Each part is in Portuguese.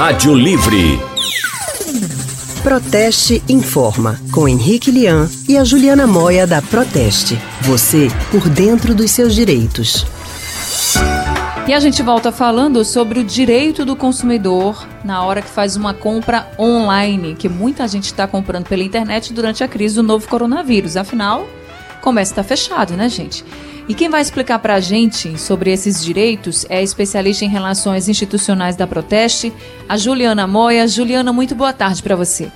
Rádio Livre. Proteste Informa, com Henrique Lian e a Juliana Moia da Proteste. Você por dentro dos seus direitos. E a gente volta falando sobre o direito do consumidor na hora que faz uma compra online, que muita gente está comprando pela internet durante a crise do novo coronavírus. Afinal, o comércio está fechado, né, gente? E quem vai explicar para a gente sobre esses direitos é a especialista em relações institucionais da Proteste, a Juliana Moia. Juliana, muito boa tarde para você.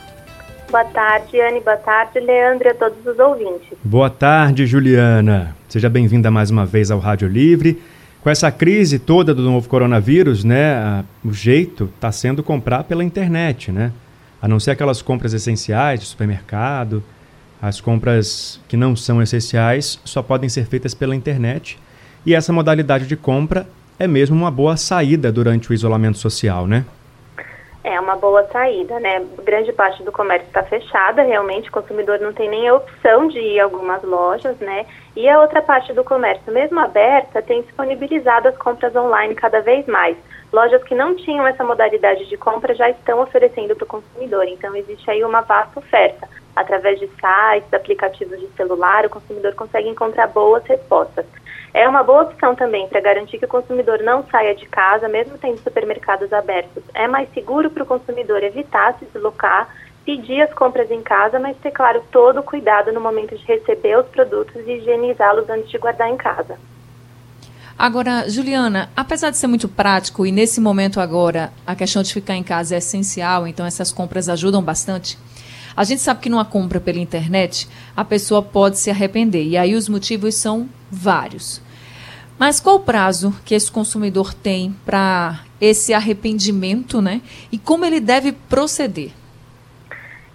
Boa tarde, Anne. Boa tarde, Leandro e a todos os ouvintes. Boa tarde, Juliana. Seja bem-vinda mais uma vez ao Rádio Livre. Com essa crise toda do novo coronavírus, né, o jeito está sendo comprar pela internet, né? A não ser aquelas compras essenciais de supermercado, as compras que não são essenciais só podem ser feitas pela internet. E essa modalidade de compra é mesmo uma boa saída durante o isolamento social, né? É uma boa saída, né? Grande parte do comércio está fechada, realmente o consumidor não tem nem a opção de ir a algumas lojas, né? E a outra parte do comércio, mesmo aberta, tem disponibilizado as compras online cada vez mais. Lojas que não tinham essa modalidade de compra já estão oferecendo para o consumidor, então existe aí uma vasta oferta. Através de sites, aplicativos de celular, o consumidor consegue encontrar boas respostas. É uma boa opção também para garantir que o consumidor não saia de casa, mesmo tendo supermercados abertos. É mais seguro para o consumidor evitar se deslocar, pedir as compras em casa, mas ter, claro, todo o cuidado no momento de receber os produtos e higienizá-los antes de guardar em casa. Agora, Juliana, apesar de ser muito prático e nesse momento agora a questão de ficar em casa é essencial, então essas compras ajudam bastante. A gente sabe que numa compra pela internet a pessoa pode se arrepender e aí os motivos são vários. Mas qual o prazo que esse consumidor tem para esse arrependimento, né? E como ele deve proceder?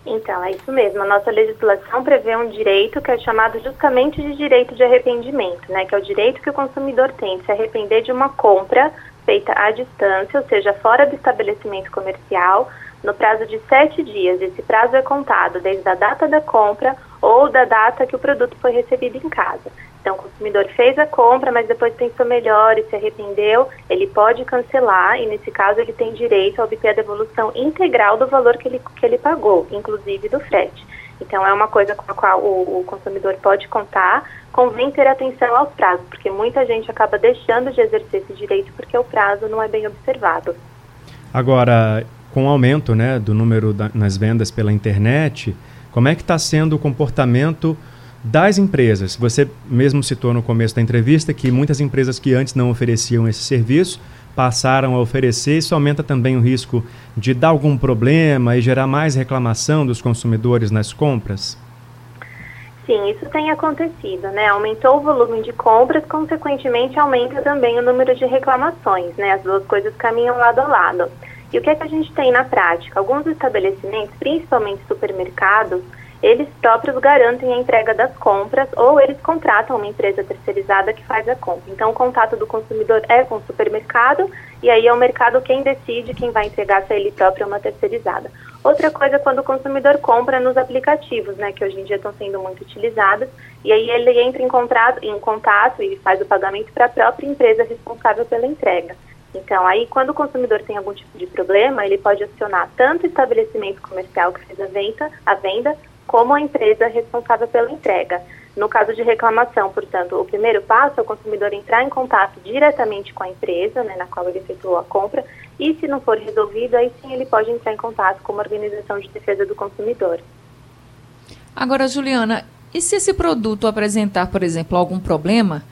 Então, é isso mesmo. A nossa legislação prevê um direito que é chamado justamente de direito de arrependimento, né? Que é o direito que o consumidor tem de se arrepender de uma compra feita à distância, ou seja, fora do estabelecimento comercial, no prazo de sete dias. Esse prazo é contado desde a data da compra ou da data que o produto foi recebido em casa. Então, o consumidor fez a compra, mas depois pensou melhor e se arrependeu, ele pode cancelar e, nesse caso, ele tem direito a obter a devolução integral do valor que ele, que ele pagou, inclusive do frete. Então, é uma coisa com a qual o, o consumidor pode contar. Convém ter atenção aos prazos, porque muita gente acaba deixando de exercer esse direito porque o prazo não é bem observado. Agora, com o aumento né, do número da, nas vendas pela internet, como é que está sendo o comportamento das empresas? Você mesmo citou no começo da entrevista que muitas empresas que antes não ofereciam esse serviço passaram a oferecer. Isso aumenta também o risco de dar algum problema e gerar mais reclamação dos consumidores nas compras? Sim, isso tem acontecido, né? Aumentou o volume de compras, consequentemente aumenta também o número de reclamações, né? As duas coisas caminham lado a lado. E o que é que a gente tem na prática? Alguns estabelecimentos, principalmente supermercados, eles próprios garantem a entrega das compras ou eles contratam uma empresa terceirizada que faz a compra. Então, o contato do consumidor é com o supermercado e aí é o mercado quem decide quem vai entregar se é ele próprio ou uma terceirizada. Outra coisa é quando o consumidor compra nos aplicativos, né, que hoje em dia estão sendo muito utilizados, e aí ele entra em, em contato e faz o pagamento para a própria empresa responsável pela entrega. Então, aí, quando o consumidor tem algum tipo de problema, ele pode acionar tanto o estabelecimento comercial que fez a venda, a venda, como a empresa responsável pela entrega. No caso de reclamação, portanto, o primeiro passo é o consumidor entrar em contato diretamente com a empresa, né, na qual ele efetuou a compra, e se não for resolvido, aí sim ele pode entrar em contato com uma organização de defesa do consumidor. Agora, Juliana, e se esse produto apresentar, por exemplo, algum problema,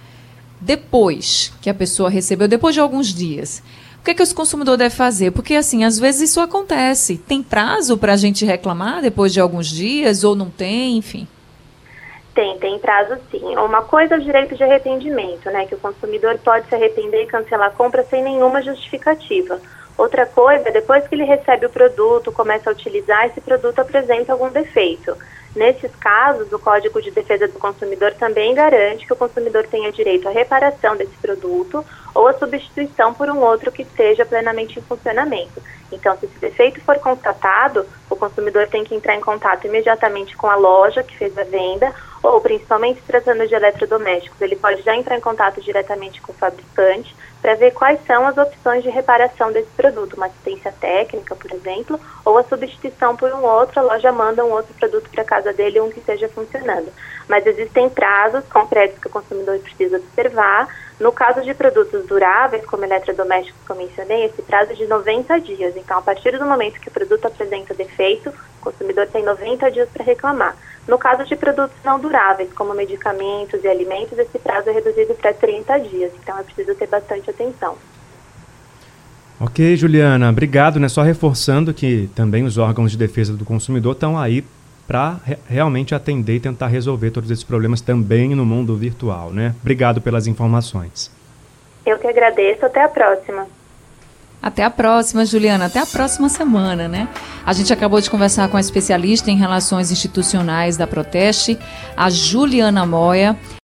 depois que a pessoa recebeu, depois de alguns dias. O que, é que os consumidores devem fazer? Porque, assim, às vezes isso acontece. Tem prazo para a gente reclamar depois de alguns dias ou não tem, enfim? Tem, tem prazo sim. Uma coisa é o direito de arrependimento, né? Que o consumidor pode se arrepender e cancelar a compra sem nenhuma justificativa. Outra coisa é depois que ele recebe o produto, começa a utilizar, esse produto apresenta algum defeito. Nesses casos, o Código de Defesa do Consumidor também garante que o consumidor tenha direito à reparação desse produto ou à substituição por um outro que esteja plenamente em funcionamento. Então, se esse defeito for constatado, o consumidor tem que entrar em contato imediatamente com a loja que fez a venda ou principalmente se tratando de eletrodomésticos, ele pode já entrar em contato diretamente com o fabricante para ver quais são as opções de reparação desse produto, uma assistência técnica, por exemplo, ou a substituição por um outro, a loja manda um outro produto para casa dele, um que esteja funcionando. Mas existem prazos concretos que o consumidor precisa observar. No caso de produtos duráveis, como eletrodomésticos que eu mencionei, esse prazo é de 90 dias. Então, a partir do momento que o produto apresenta defeito, o consumidor tem 90 dias para reclamar. No caso de produtos não duráveis, como medicamentos e alimentos, esse prazo é reduzido para 30 dias. Então, é preciso ter bastante atenção. Ok, Juliana, obrigado. Né? Só reforçando que também os órgãos de defesa do consumidor estão aí para re realmente atender e tentar resolver todos esses problemas também no mundo virtual, né? Obrigado pelas informações. Eu que agradeço. Até a próxima. Até a próxima, Juliana. Até a próxima semana, né? A gente acabou de conversar com a especialista em relações institucionais da Proteste, a Juliana Moya.